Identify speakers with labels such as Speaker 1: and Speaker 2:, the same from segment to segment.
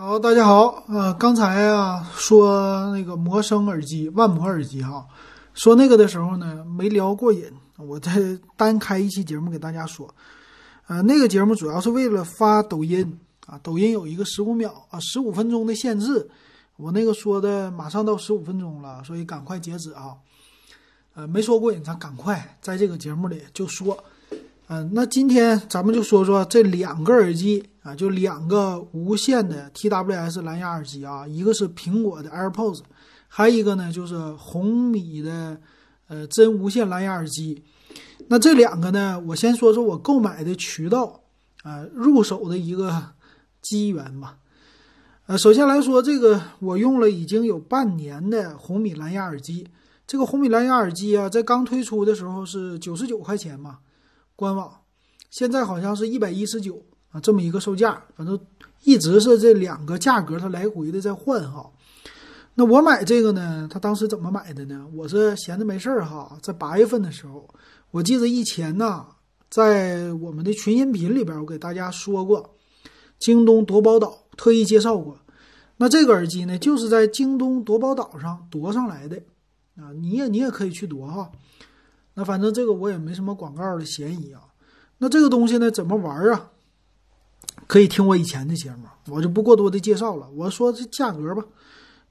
Speaker 1: 好，大家好，呃，刚才啊说那个魔声耳机、万魔耳机哈，说那个的时候呢没聊过瘾，我再单开一期节目给大家说，呃，那个节目主要是为了发抖音啊，抖音有一个十五秒啊、十五分钟的限制，我那个说的马上到十五分钟了，所以赶快截止啊，呃，没说过瘾，咱赶快在这个节目里就说。嗯，那今天咱们就说说这两个耳机啊，就两个无线的 TWS 蓝牙耳机啊，一个是苹果的 AirPods，还有一个呢就是红米的呃真无线蓝牙耳机。那这两个呢，我先说说我购买的渠道啊，入手的一个机缘吧。呃，首先来说这个，我用了已经有半年的红米蓝牙耳机。这个红米蓝牙耳机啊，在刚推出的时候是九十九块钱嘛。官网现在好像是一百一十九啊，这么一个售价，反正一直是这两个价格，它来回的在换哈。那我买这个呢，他当时怎么买的呢？我是闲着没事儿哈，在八月份的时候，我记得以前呢，在我们的群音频里边，我给大家说过，京东夺宝岛特意介绍过。那这个耳机呢，就是在京东夺宝岛上夺上来的啊，你也你也可以去夺哈。那反正这个我也没什么广告的嫌疑啊。那这个东西呢，怎么玩啊？可以听我以前的节目，我就不过多的介绍了。我说这价格吧，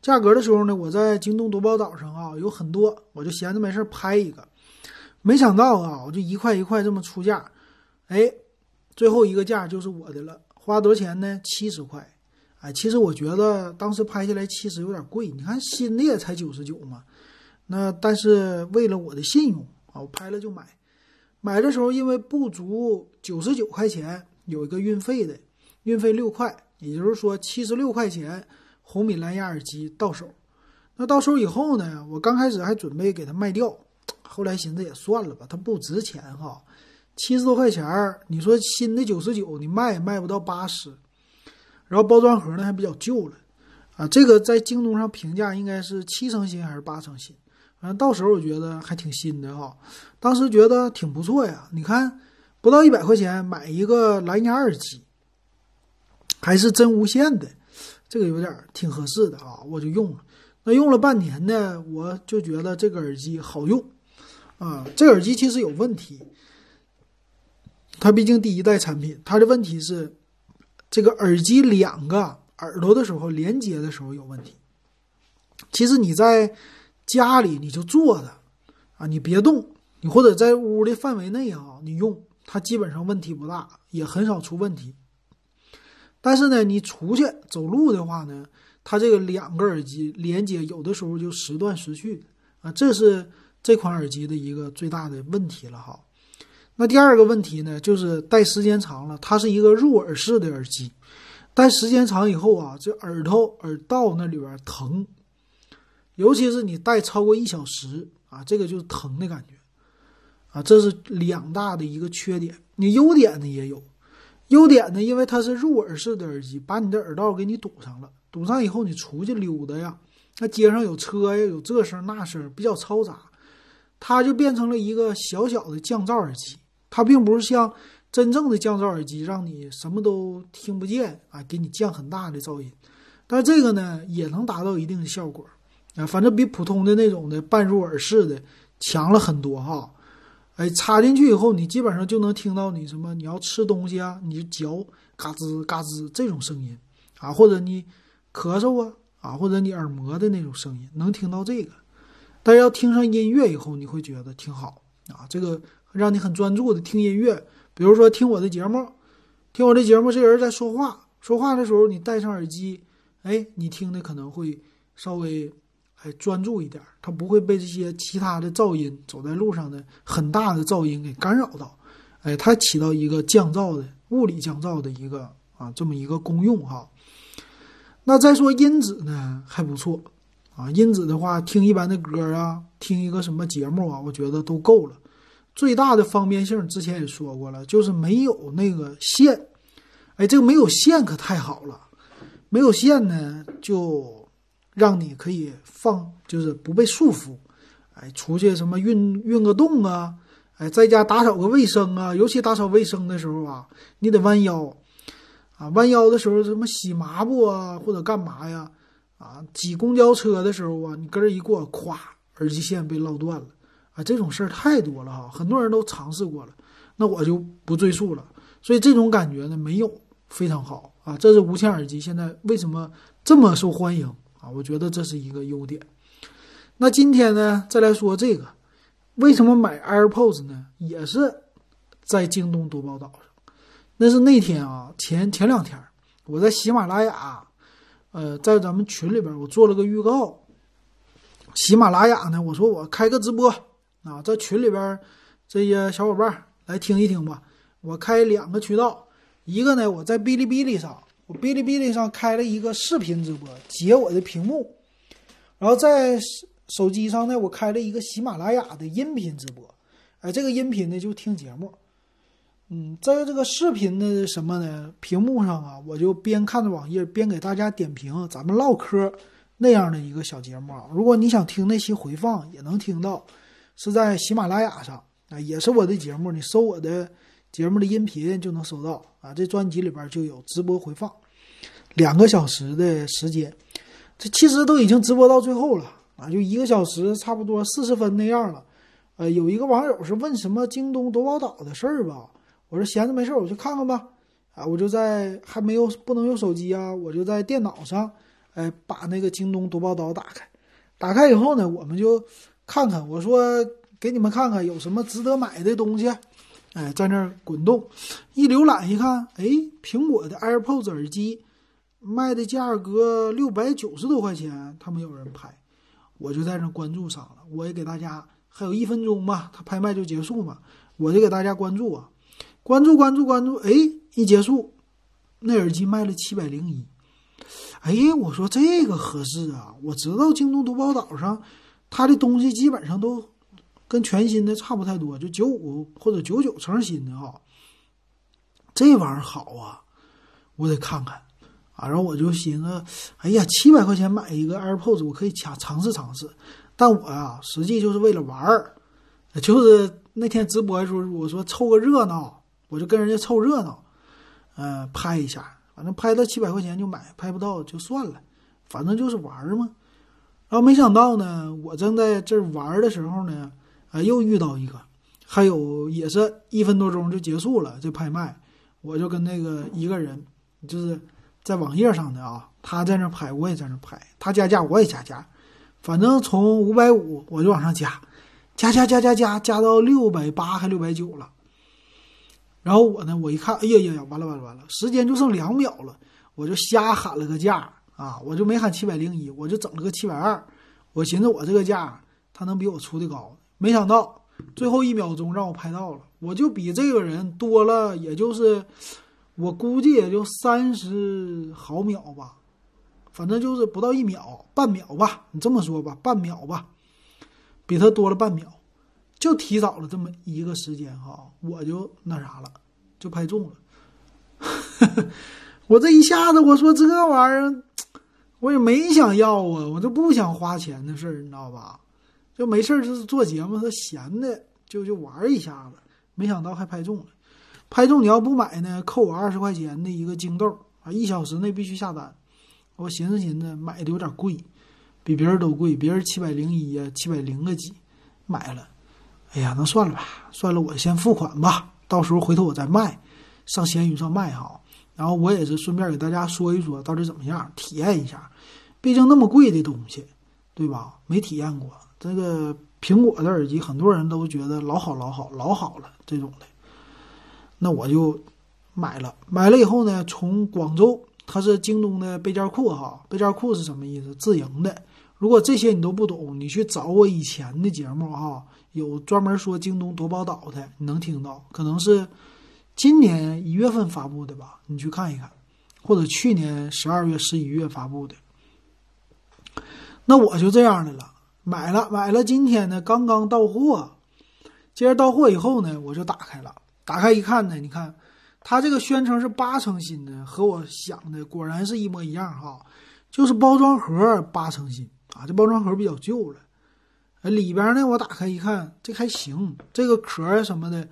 Speaker 1: 价格的时候呢，我在京东夺宝岛上啊有很多，我就闲着没事拍一个。没想到啊，我就一块一块这么出价，哎，最后一个价就是我的了。花多少钱呢？七十块。哎，其实我觉得当时拍下来七十有点贵，你看新的也才九十九嘛。那但是为了我的信用啊。我拍了就买，买的时候因为不足九十九块钱，有一个运费的，运费六块，也就是说七十六块钱红米蓝牙耳机到手。那到手以后呢，我刚开始还准备给它卖掉，后来寻思也算了吧，它不值钱哈，七十多块钱儿，你说新的九十九，你卖也卖不到八十，然后包装盒呢还比较旧了，啊，这个在京东上评价应该是七成新还是八成新？反正到时候我觉得还挺新的哈，当时觉得挺不错呀。你看，不到一百块钱买一个蓝牙耳机，还是真无线的，这个有点挺合适的啊，我就用了。那用了半年呢，我就觉得这个耳机好用啊。这个耳机其实有问题，它毕竟第一代产品，它的问题是这个耳机两个耳朵的时候连接的时候有问题。其实你在。家里你就坐着，啊，你别动，你或者在屋的范围内啊，你用它基本上问题不大，也很少出问题。但是呢，你出去走路的话呢，它这个两个耳机连接有的时候就时断时续，啊，这是这款耳机的一个最大的问题了哈。那第二个问题呢，就是戴时间长了，它是一个入耳式的耳机，戴时间长以后啊，这耳朵耳道那里边疼。尤其是你戴超过一小时啊，这个就是疼的感觉，啊，这是两大的一个缺点。你优点呢也有，优点呢，因为它是入耳式的耳机，把你的耳道给你堵上了，堵上以后你出去溜达呀，那街上有车呀，有这声那声，比较嘈杂，它就变成了一个小小的降噪耳机。它并不是像真正的降噪耳机，让你什么都听不见啊，给你降很大的噪音。但这个呢，也能达到一定的效果。啊，反正比普通的那种的半入耳式的强了很多哈。哎，插进去以后，你基本上就能听到你什么，你要吃东西啊，你嚼嘎吱嘎吱这种声音啊，或者你咳嗽啊啊，或者你耳膜的那种声音，能听到这个。但要听上音乐以后，你会觉得挺好啊，这个让你很专注的听音乐。比如说听我的节目，听我的节目，这人在说话，说话的时候你戴上耳机，哎，你听的可能会稍微。还专注一点，它不会被这些其他的噪音走在路上的很大的噪音给干扰到。哎，它起到一个降噪的物理降噪的一个啊这么一个功用哈。那再说音质呢还不错啊，音质的话听一般的歌啊，听一个什么节目啊，我觉得都够了。最大的方便性之前也说过了，就是没有那个线。哎，这个没有线可太好了，没有线呢就。让你可以放，就是不被束缚，哎，出去什么运运个动啊，哎，在家打扫个卫生啊，尤其打扫卫生的时候啊，你得弯腰，啊，弯腰的时候什么洗抹布啊，或者干嘛呀？啊，挤公交车的时候啊，你跟儿一过，咵，耳机线被唠断了啊！这种事儿太多了哈，很多人都尝试过了，那我就不赘述了。所以这种感觉呢，没有非常好啊。这是无线耳机现在为什么这么受欢迎我觉得这是一个优点。那今天呢，再来说这个，为什么买 AirPods 呢？也是在京东多宝岛上。那是那天啊，前前两天我在喜马拉雅。呃，在咱们群里边，我做了个预告。喜马拉雅呢，我说我开个直播啊，在群里边这些小伙伴来听一听吧。我开两个渠道，一个呢我在哔哩哔哩上，我哔哩哔哩上开了一个视频直播，截我的屏幕。然后在手机上呢，我开了一个喜马拉雅的音频直播。哎，这个音频呢就听节目。嗯，在这个视频的什么呢？屏幕上啊，我就边看着网页边给大家点评，咱们唠嗑那样的一个小节目啊。如果你想听那期回放，也能听到，是在喜马拉雅上啊，也是我的节目，你搜我的节目的音频就能收到啊。这专辑里边就有直播回放，两个小时的时间，这其实都已经直播到最后了啊，就一个小时差不多四十分那样了。呃，有一个网友是问什么京东夺宝岛的事儿吧？我说闲着没事我去看看吧，啊，我就在还没有不能用手机啊，我就在电脑上，哎，把那个京东夺宝岛打开，打开以后呢，我们就看看，我说给你们看看有什么值得买的东西，哎，在那滚动，一浏览一看，哎，苹果的 AirPods 耳机卖的价格六百九十多块钱，他们有人拍，我就在那关注上了，我也给大家还有一分钟吧，他拍卖就结束嘛，我就给大家关注啊。关注关注关注，哎，一结束，那耳机卖了七百零一，哎，我说这个合适啊！我知道京东夺宝岛上，它的东西基本上都跟全新的差不太多，就九五或者九九成新的哈。这玩意儿好啊，我得看看啊。然后我就寻思，哎呀，七百块钱买一个 AirPods，我可以尝尝试尝试。但我啊，实际就是为了玩儿，就是那天直播的时候，我说凑个热闹。我就跟人家凑热闹，呃，拍一下，反正拍到七百块钱就买，拍不到就算了，反正就是玩嘛。然后没想到呢，我正在这玩的时候呢，又遇到一个，还有也是一分多钟就结束了这拍卖，我就跟那个一个人，就是在网页上的啊，他在那拍，我也在那拍，他加价我也加价，反正从五百五我就往上加，加加加加加加到六百八还六百九了。然后我呢，我一看，哎呀呀呀，完了完了完了，时间就剩两秒了，我就瞎喊了个价啊，我就没喊七百零一，我就整了个七百二。我寻思我这个价，他能比我出的高，没想到最后一秒钟让我拍到了，我就比这个人多了，也就是我估计也就三十毫秒吧，反正就是不到一秒，半秒吧，你这么说吧，半秒吧，比他多了半秒。就提早了这么一个时间哈，我就那啥了，就拍中了。我这一下子我说这玩意儿，我也没想要啊，我就不想花钱的事儿，你知道吧？就没事儿就是做节目，他闲的就就玩一下子，没想到还拍中了。拍中你要不买呢，扣我二十块钱的一个京豆啊，一小时内必须下单。我寻思寻思，买的有点贵，比别人都贵，别人七百零一呀，七百零个几，买了。哎呀，那算了吧，算了，我先付款吧，到时候回头我再卖，上闲鱼上卖哈。然后我也是顺便给大家说一说到底怎么样，体验一下，毕竟那么贵的东西，对吧？没体验过这个苹果的耳机，很多人都觉得老好老好老好了这种的，那我就买了。买了以后呢，从广州，它是京东的备件库哈，备件库是什么意思？自营的。如果这些你都不懂，你去找我以前的节目哈。有专门说京东夺宝岛的，你能听到，可能是今年一月份发布的吧？你去看一看，或者去年十二月、十一月发布的。那我就这样的了，买了买了，今天呢刚刚到货，接着到货以后呢，我就打开了，打开一看呢，你看它这个宣称是八成新的，和我想的果然是一模一样哈，就是包装盒八成新啊，这包装盒比较旧了。里边呢，我打开一看，这还行，这个壳什么的，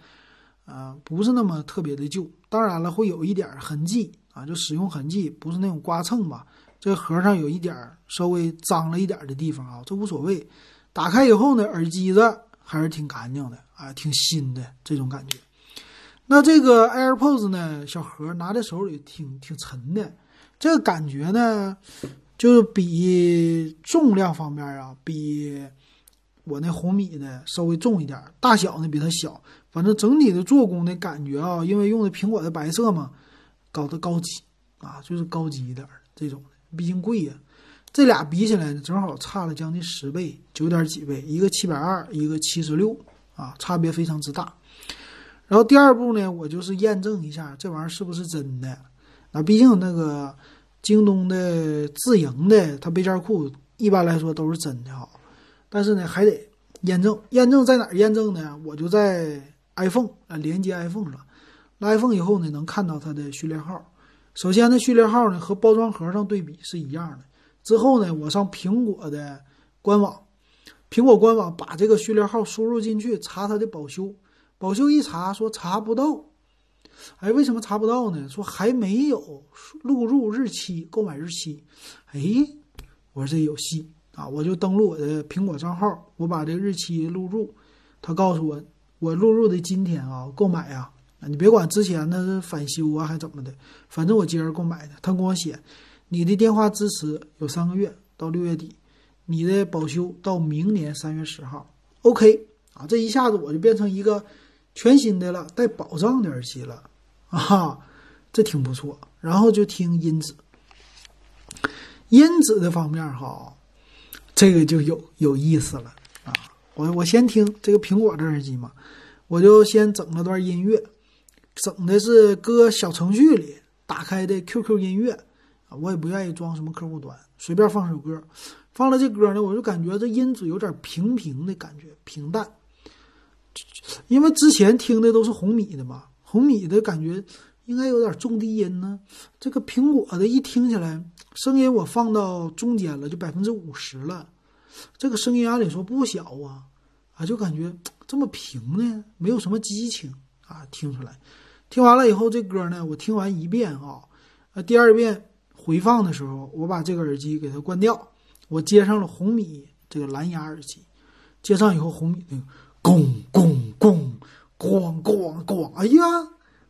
Speaker 1: 啊，不是那么特别的旧。当然了，会有一点痕迹啊，就使用痕迹不是那种刮蹭吧？这盒上有一点稍微脏了一点的地方啊，这无所谓。打开以后呢，耳机子还是挺干净的啊，挺新的这种感觉。那这个 AirPods 呢，小盒拿在手里挺挺沉的，这个感觉呢，就是比重量方面啊，比我那红米的稍微重一点，大小呢比它小，反正整体的做工的感觉啊，因为用的苹果的白色嘛，搞得高级啊，就是高级一点这种的，毕竟贵呀。这俩比起来呢，正好差了将近十倍，九点几倍，一个七百二，一个七十六啊，差别非常之大。然后第二步呢，我就是验证一下这玩意儿是不是真的。那毕竟那个京东的自营的，它背件库一般来说都是真的哈。但是呢，还得验证。验证在哪儿验证呢？我就在 iPhone 啊，连接 iPhone 上。iPhone 以后呢，能看到它的序列号。首先呢，序列号呢和包装盒上对比是一样的。之后呢，我上苹果的官网，苹果官网把这个序列号输入进去，查它的保修。保修一查说查不到，哎，为什么查不到呢？说还没有录入日期、购买日期。哎，我说这有戏啊！我就登录我的苹果账号，我把这个日期录入。他告诉我，我录入的今天啊，购买啊，你别管之前的返修啊还怎么的，反正我今儿购买的。他给我写，你的电话支持有三个月到六月底，你的保修到明年三月十号。OK 啊，这一下子我就变成一个。全新的了，带保障的耳机了，啊，这挺不错。然后就听音质，音质的方面哈，这个就有有意思了啊。我我先听这个苹果的耳机嘛，我就先整了段音乐，整的是搁小程序里打开的 QQ 音乐啊，我也不愿意装什么客户端，随便放首歌，放了这歌呢，我就感觉这音质有点平平的感觉，平淡。因为之前听的都是红米的嘛，红米的感觉应该有点重低音呢。这个苹果的一听起来，声音我放到中间了，就百分之五十了。这个声音按理说不小啊，啊，就感觉这么平呢，没有什么激情啊，听出来。听完了以后，这歌呢，我听完一遍啊，呃，第二遍回放的时候，我把这个耳机给它关掉，我接上了红米这个蓝牙耳机，接上以后，红米那个。咣咣咣咣咣咣！哎呀，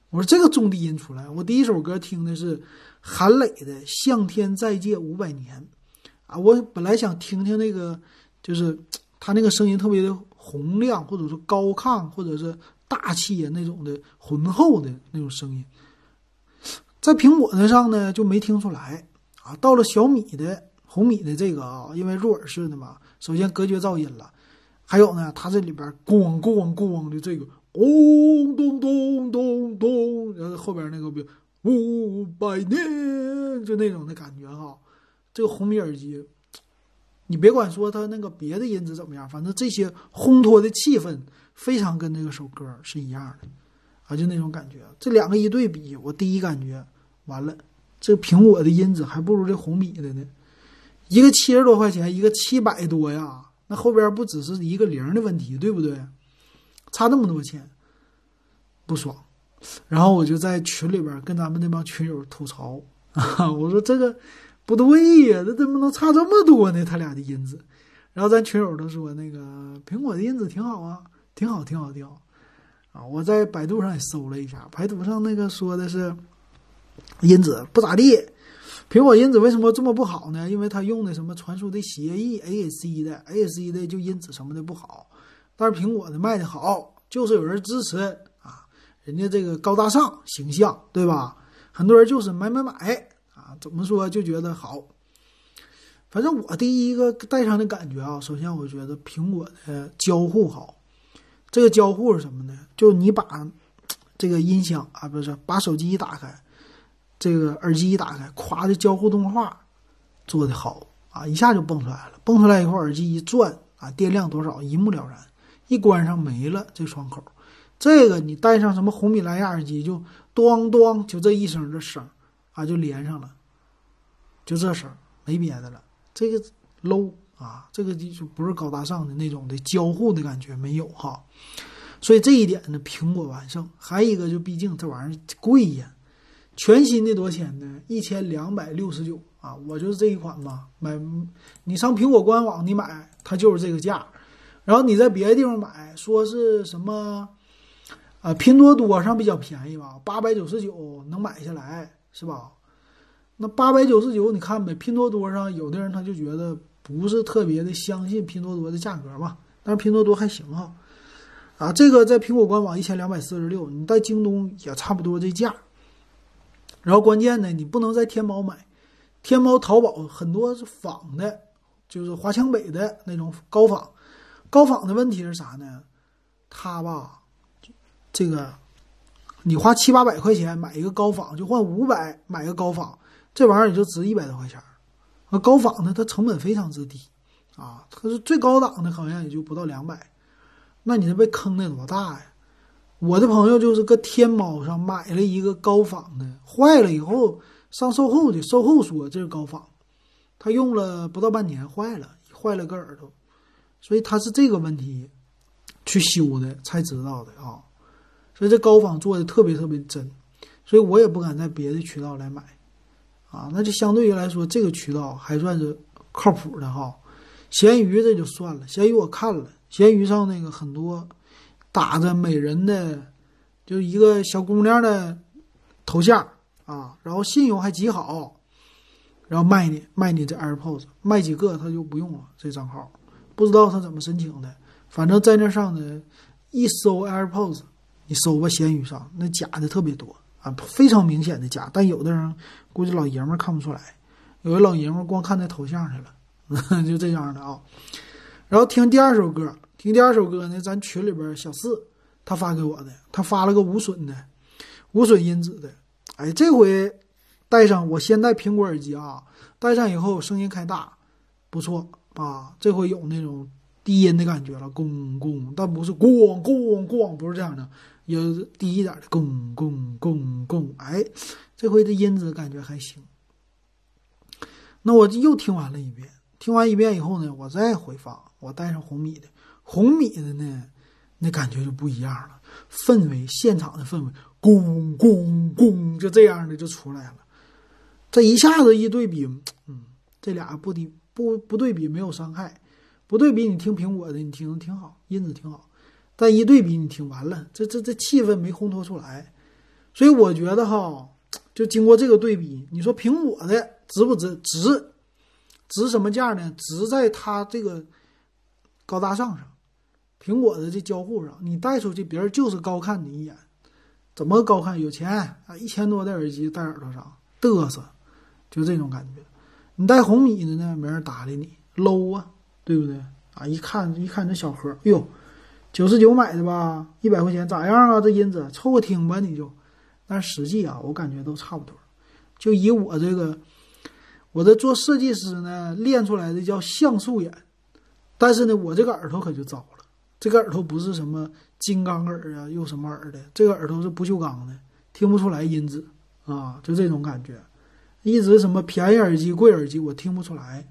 Speaker 1: 我说这个中低音出来。我第一首歌听的是韩磊的《向天再借五百年》啊，我本来想听听那个，就是他那个声音特别的洪亮，或者说高亢，或者是大气呀那种的浑厚的那种声音，在苹果那上呢就没听出来啊。到了小米的红米的这个啊，因为入耳式的嘛，首先隔绝噪音了。还有呢，它这里边咣咣咣的这个，咚咚咚咚咚，然后后边那个五百年，就那种的感觉哈。这个红米耳机，你别管说它那个别的音质怎么样，反正这些烘托的气氛非常跟那个首歌是一样的啊，就那种感觉。这两个一对比，我第一感觉完了，这苹果的音质还不如这红米的呢。一个七十多块钱，一个七百多呀。那后边不只是一个零的问题，对不对？差那么多钱，不爽。然后我就在群里边跟咱们那帮群友吐槽啊，我说这个不对呀，这怎么能差这么多呢？他俩的音质。然后咱群友都说那个苹果的音质挺好啊，挺好，挺好，挺好。啊，我在百度上也搜了一下，百度上那个说的是音质不咋地。苹果因子为什么这么不好呢？因为它用的什么传输的协议 AAC 的，AAC 的就因子什么的不好。但是苹果的卖的好，就是有人支持啊，人家这个高大上形象，对吧？很多人就是买买买啊，怎么说就觉得好。反正我第一个戴上的感觉啊，首先我觉得苹果的交互好。这个交互是什么呢？就你把这个音响啊，不是把手机一打开。这个耳机一打开，夸的交互动画做的好啊，一下就蹦出来了。蹦出来以后，耳机一转啊，电量多少一目了然。一关上没了这窗口，这个你带上什么红米蓝牙耳机，就咣咣就这一声这声啊，就连上了，就这声没别的了。这个 low 啊，这个就不是高大上的那种的交互的感觉没有哈。所以这一点呢，苹果完胜。还有一个就毕竟这玩意儿贵呀。全新的多少钱呢？一千两百六十九啊！我就是这一款嘛，买你上苹果官网你买，它就是这个价。然后你在别的地方买，说是什么啊？拼多多上比较便宜吧，八百九十九能买下来，是吧？那八百九十九，你看呗，拼多多上有的人他就觉得不是特别的相信拼多多的价格嘛，但是拼多多还行哈。啊，这个在苹果官网一千两百四十六，你在京东也差不多这价。然后关键呢，你不能在天猫买，天猫、淘宝很多是仿的，就是华强北的那种高仿。高仿的问题是啥呢？它吧，这个你花七八百块钱买一个高仿，就换五百买个高仿，这玩意儿也就值一百多块钱。啊，高仿的它成本非常之低啊，它是最高档的，好像也就不到两百。那你这被坑的多大呀？我的朋友就是搁天猫上买了一个高仿的，坏了以后上售后的，售后说这是高仿，他用了不到半年坏了，坏了个耳朵，所以他是这个问题去修的才知道的啊。所以这高仿做的特别特别真，所以我也不敢在别的渠道来买啊。那就相对于来说，这个渠道还算是靠谱的哈。闲鱼这就算了，闲鱼我看了。闲鱼上那个很多打着美人的，就一个小姑娘的头像啊，然后信用还极好，然后卖你卖你这 AirPods，卖几个他就不用了这账号，不知道他怎么申请的，反正在那上呢，一搜 AirPods，你搜吧闲鱼上那假的特别多啊，非常明显的假，但有的人估计老爷们儿看不出来，有的老爷们儿光看那头像去了，就这样的啊，然后听第二首歌。听第二首歌呢，咱群里边小四他发给我的，他发了个无损的，无损音质的。哎，这回戴上，我先戴苹果耳机啊，戴上以后声音开大，不错啊。这回有那种低音的感觉了，咣咣，但不是咣咣咣，不是这样的，有低一点的咣咣咣咣。哎，这回的音质感觉还行。那我又听完了一遍，听完一遍以后呢，我再回放，我带上红米的。红米的呢，那感觉就不一样了，氛围，现场的氛围，咣咣咣，就这样的就出来了。这一下子一对比，嗯，这俩不比不不对比没有伤害，不对比你听苹果的，你听挺好，音质挺好，但一对比你听完了，这这这气氛没烘托出来。所以我觉得哈，就经过这个对比，你说苹果的值不值？值，值什么价呢？值在它这个高大上上。苹果的这交互上，你带出去，别人就是高看你一眼。怎么高看？有钱啊，一千多的耳机戴耳朵上嘚瑟，就这种感觉。你戴红米的呢，没人搭理你，low 啊，对不对？啊，一看一看这小盒，哎呦，九十九买的吧，一百块钱咋样啊？这音质凑合听吧，你就。但实际啊，我感觉都差不多。就以我这个，我这做设计师呢，练出来的叫像素眼，但是呢，我这个耳朵可就糟了。这个耳朵不是什么金刚耳啊，又什么耳的？这个耳朵是不锈钢的，听不出来音质啊，就这种感觉。一直什么便宜耳机、贵耳机，我听不出来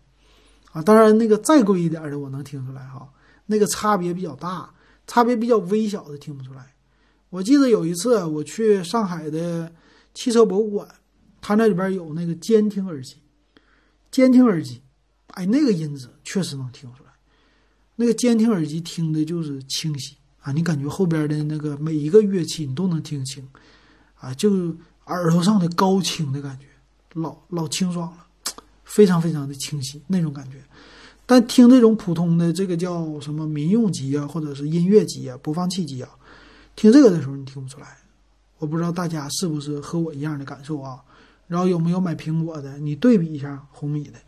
Speaker 1: 啊。当然，那个再贵一点的，我能听出来哈。那个差别比较大，差别比较微小的听不出来。我记得有一次我去上海的汽车博物馆，它那里边有那个监听耳机，监听耳机，哎，那个音质确实能听出来。那个监听耳机听的就是清晰啊，你感觉后边的那个每一个乐器你都能听清，啊，就耳朵上的高清的感觉，老老清爽了，非常非常的清晰那种感觉。但听这种普通的这个叫什么民用机啊，或者是音乐机啊、播放器机啊，听这个的时候你听不出来。我不知道大家是不是和我一样的感受啊？然后有没有买苹果的？你对比一下红米的。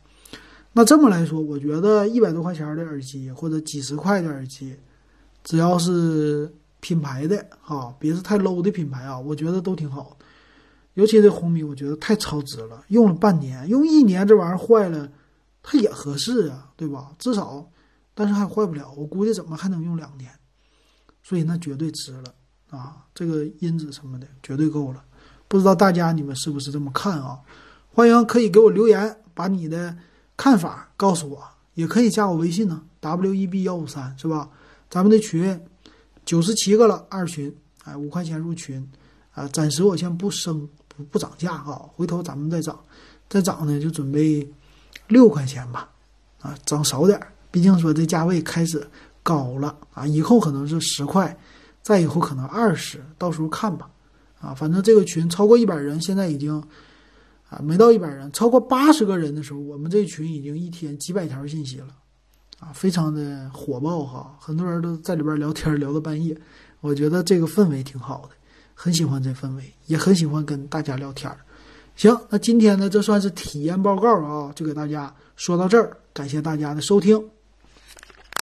Speaker 1: 那这么来说，我觉得一百多块钱的耳机或者几十块的耳机，只要是品牌的哈，别是太 low 的品牌啊，我觉得都挺好。尤其这红米，我觉得太超值了。用了半年，用一年这玩意儿坏了，它也合适啊，对吧？至少，但是还坏不了。我估计怎么还能用两年，所以那绝对值了啊！这个音质什么的绝对够了。不知道大家你们是不是这么看啊？欢迎可以给我留言，把你的。看法告诉我，也可以加我微信呢，w e b 幺五三是吧？咱们的群九十七个了，二群，哎，五块钱入群，啊，暂时我先不升不不涨价啊，回头咱们再涨，再涨呢就准备六块钱吧，啊，涨少点儿，毕竟说这价位开始高了啊，以后可能是十块，再以后可能二十，到时候看吧，啊，反正这个群超过一百人，现在已经啊没到一百人，超过八十个人的时候，我们这群已经一天几百条信息了，啊，非常的火爆哈，很多人都在里边聊天聊到半夜。我觉得这个氛围挺好的，很喜欢这氛围，也很喜欢跟大家聊天儿。行，那今天呢，这算是体验报告啊，就给大家说到这儿，感谢大家的收听。